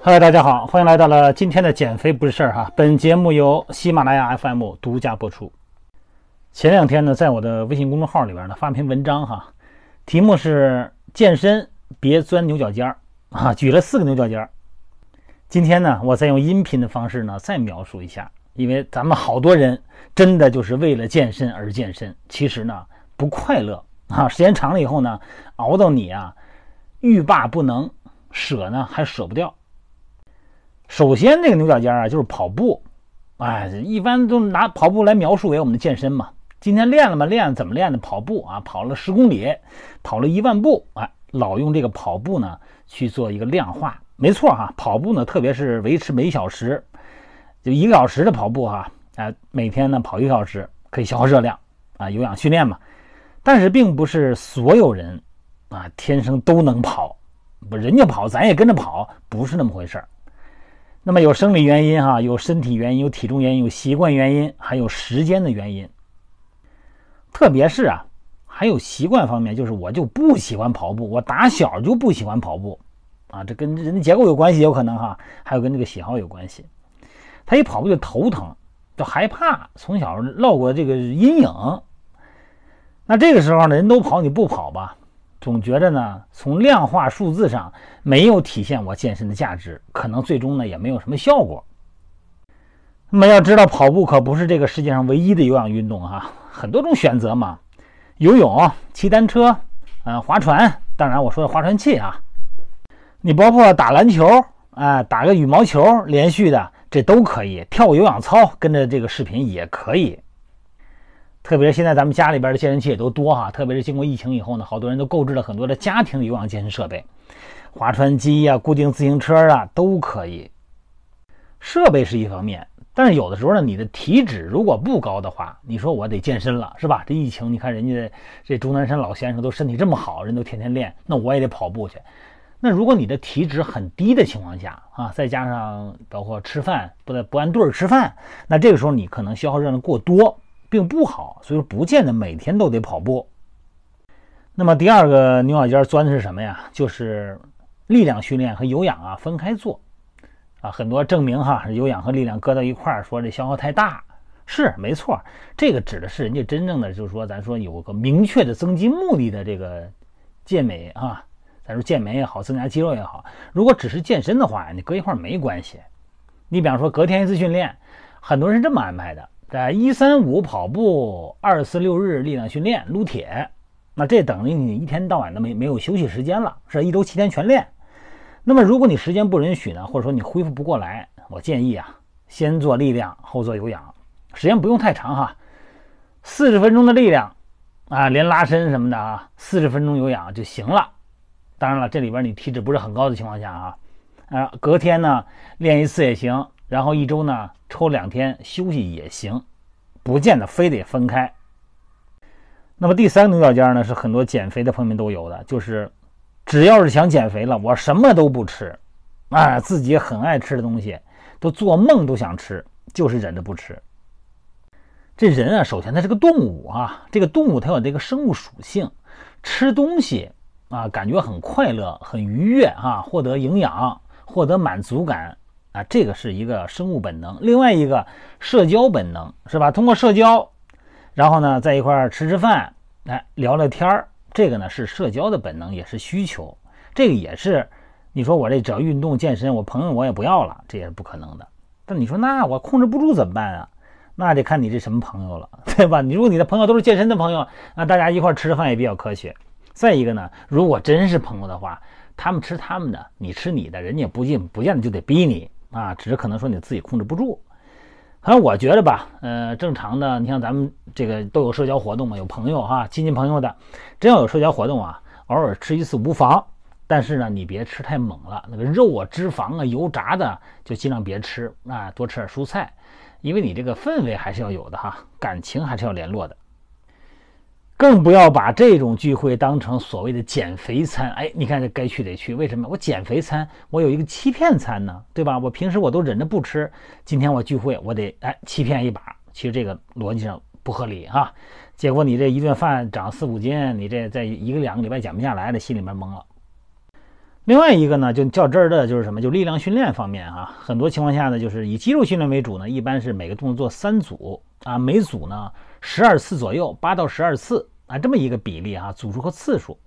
嗨，大家好，欢迎来到了今天的减肥不是事儿哈。本节目由喜马拉雅 FM 独家播出。前两天呢，在我的微信公众号里边呢发篇文章哈，题目是“健身别钻牛角尖儿”啊，举了四个牛角尖儿。今天呢，我再用音频的方式呢再描述一下，因为咱们好多人真的就是为了健身而健身，其实呢不快乐啊，时间长了以后呢，熬到你啊欲罢不能，舍呢还舍不掉。首先，这个牛角尖啊，就是跑步，哎，一般都拿跑步来描述为我们的健身嘛。今天练了吗？练怎么练的？跑步啊，跑了十公里，跑了一万步，哎，老用这个跑步呢去做一个量化，没错哈。跑步呢，特别是维持每小时就一个小时的跑步哈，哎，每天呢跑一个小时可以消耗热量啊，有氧训练嘛。但是并不是所有人啊天生都能跑，不，人家跑咱也跟着跑，不是那么回事儿。那么有生理原因哈，有身体原因，有体重原因，有习惯原因，还有时间的原因。特别是啊，还有习惯方面，就是我就不喜欢跑步，我打小就不喜欢跑步，啊，这跟人的结构有关系，有可能哈，还有跟这个喜好有关系。他一跑步就头疼，就害怕，从小落过这个阴影。那这个时候呢，人都跑，你不跑吧？总觉着呢，从量化数字上没有体现我健身的价值，可能最终呢也没有什么效果。那么要知道，跑步可不是这个世界上唯一的有氧运动哈，很多种选择嘛，游泳、骑单车、嗯划船，当然我说的划船器啊，你包括打篮球，啊打个羽毛球，连续的这都可以，跳有氧操，跟着这个视频也可以。特别是现在咱们家里边的健身器也都多哈，特别是经过疫情以后呢，好多人都购置了很多的家庭有氧健身设备，划船机呀、固定自行车啊都可以。设备是一方面，但是有的时候呢，你的体脂如果不高的话，你说我得健身了是吧？这疫情你看人家这钟南山老先生都身体这么好，人都天天练，那我也得跑步去。那如果你的体脂很低的情况下啊，再加上包括吃饭不不按顿儿吃饭，那这个时候你可能消耗热量过多。并不好，所以说不见得每天都得跑步。那么第二个牛角尖钻的是什么呀？就是力量训练和有氧啊分开做啊。很多证明哈，有氧和力量搁到一块儿，说这消耗太大，是没错。这个指的是人家真正的就是说，咱说有个明确的增肌目的的这个健美啊，咱说健美也好，增加肌肉也好。如果只是健身的话，你搁一块儿没关系。你比方说隔天一次训练，很多人这么安排的。在一三五跑步，二四六日力量训练撸铁，那这等于你一天到晚都没没有休息时间了，是一周七天全练。那么如果你时间不允许呢，或者说你恢复不过来，我建议啊，先做力量，后做有氧，时间不用太长哈，四十分钟的力量啊，连拉伸什么的啊，四十分钟有氧就行了。当然了，这里边你体脂不是很高的情况下啊，啊，隔天呢练一次也行。然后一周呢，抽两天休息也行，不见得非得分开。那么第三个牛角尖呢，是很多减肥的朋友们都有的，就是只要是想减肥了，我什么都不吃，啊，自己很爱吃的东西，都做梦都想吃，就是忍着不吃。这人啊，首先他是个动物啊，这个动物它有这个生物属性，吃东西啊，感觉很快乐、很愉悦啊，获得营养、获得满足感。啊，这个是一个生物本能，另外一个社交本能是吧？通过社交，然后呢，在一块儿吃吃饭，来聊聊天儿，这个呢是社交的本能，也是需求。这个也是，你说我这只要运动健身，我朋友我也不要了，这也是不可能的。但你说那我控制不住怎么办啊？那得看你这什么朋友了，对吧？你如果你的朋友都是健身的朋友，那大家一块儿吃吃饭也比较科学。再一个呢，如果真是朋友的话，他们吃他们的，你吃你的，人家不进不见得就得逼你。啊，只是可能说你自己控制不住。反正我觉得吧，呃，正常的，你像咱们这个都有社交活动嘛，有朋友哈，亲戚朋友的，真要有社交活动啊，偶尔吃一次无妨。但是呢，你别吃太猛了，那个肉啊、脂肪啊、油炸的就尽量别吃啊，多吃点蔬菜，因为你这个氛围还是要有的哈，感情还是要联络的。更不要把这种聚会当成所谓的减肥餐。哎，你看这该去得去，为什么？我减肥餐，我有一个欺骗餐呢，对吧？我平时我都忍着不吃，今天我聚会，我得哎欺骗一把。其实这个逻辑上不合理哈。结果你这一顿饭长四五斤，你这在一个两个礼拜减不下来，这心里面懵了。另外一个呢，就较真儿的就是什么？就力量训练方面啊，很多情况下呢，就是以肌肉训练为主呢，一般是每个动作做三组啊，每组呢十二次左右，八到十二次啊，这么一个比例啊，组数和次数。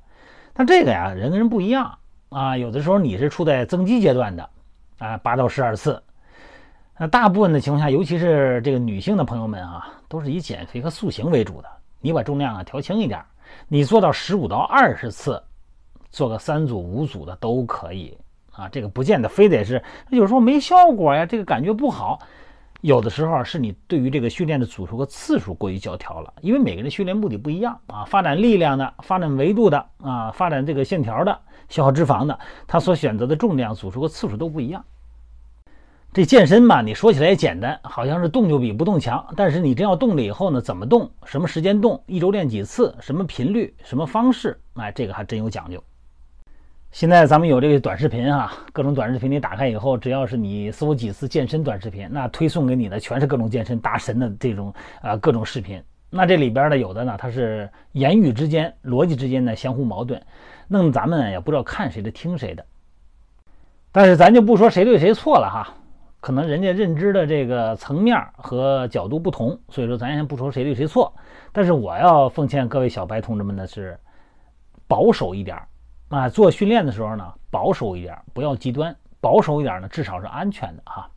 但这个呀，人跟人不一样啊，有的时候你是处在增肌阶段的啊，八到十二次。那大部分的情况下，尤其是这个女性的朋友们啊，都是以减肥和塑形为主的。你把重量啊调轻一点，你做到十五到二十次。做个三组五组的都可以啊，这个不见得非得是，有时候没效果呀，这个感觉不好。有的时候是你对于这个训练的组数和次数过于教条了，因为每个人训练目的不一样啊，发展力量的、发展维度的啊、发展这个线条的、消耗脂肪的，他所选择的重量、组数和次数都不一样。这健身嘛，你说起来也简单，好像是动就比不动强，但是你真要动了以后呢，怎么动、什么时间动、一周练几次、什么频率、什么方式，哎，这个还真有讲究。现在咱们有这个短视频啊，各种短视频你打开以后，只要是你搜几次健身短视频，那推送给你的全是各种健身大神的这种啊各种视频。那这里边呢，有的呢，它是言语之间、逻辑之间的相互矛盾，弄得咱们也不知道看谁的、听谁的。但是咱就不说谁对谁错了哈，可能人家认知的这个层面和角度不同，所以说咱先不说谁对谁错。但是我要奉劝各位小白同志们的是，保守一点。啊，做训练的时候呢，保守一点，不要极端，保守一点呢，至少是安全的哈。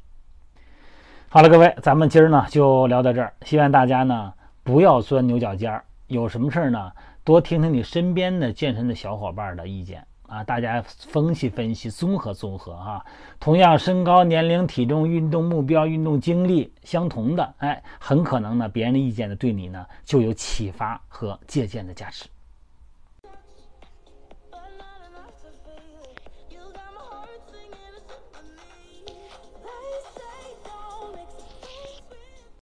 好了，各位，咱们今儿呢就聊到这儿，希望大家呢不要钻牛角尖儿，有什么事儿呢，多听听你身边的健身的小伙伴的意见啊，大家分析分析，综合综合啊。同样身高、年龄、体重、运动目标、运动经历相同的，哎，很可能呢，别人的意见呢对你呢就有启发和借鉴的价值。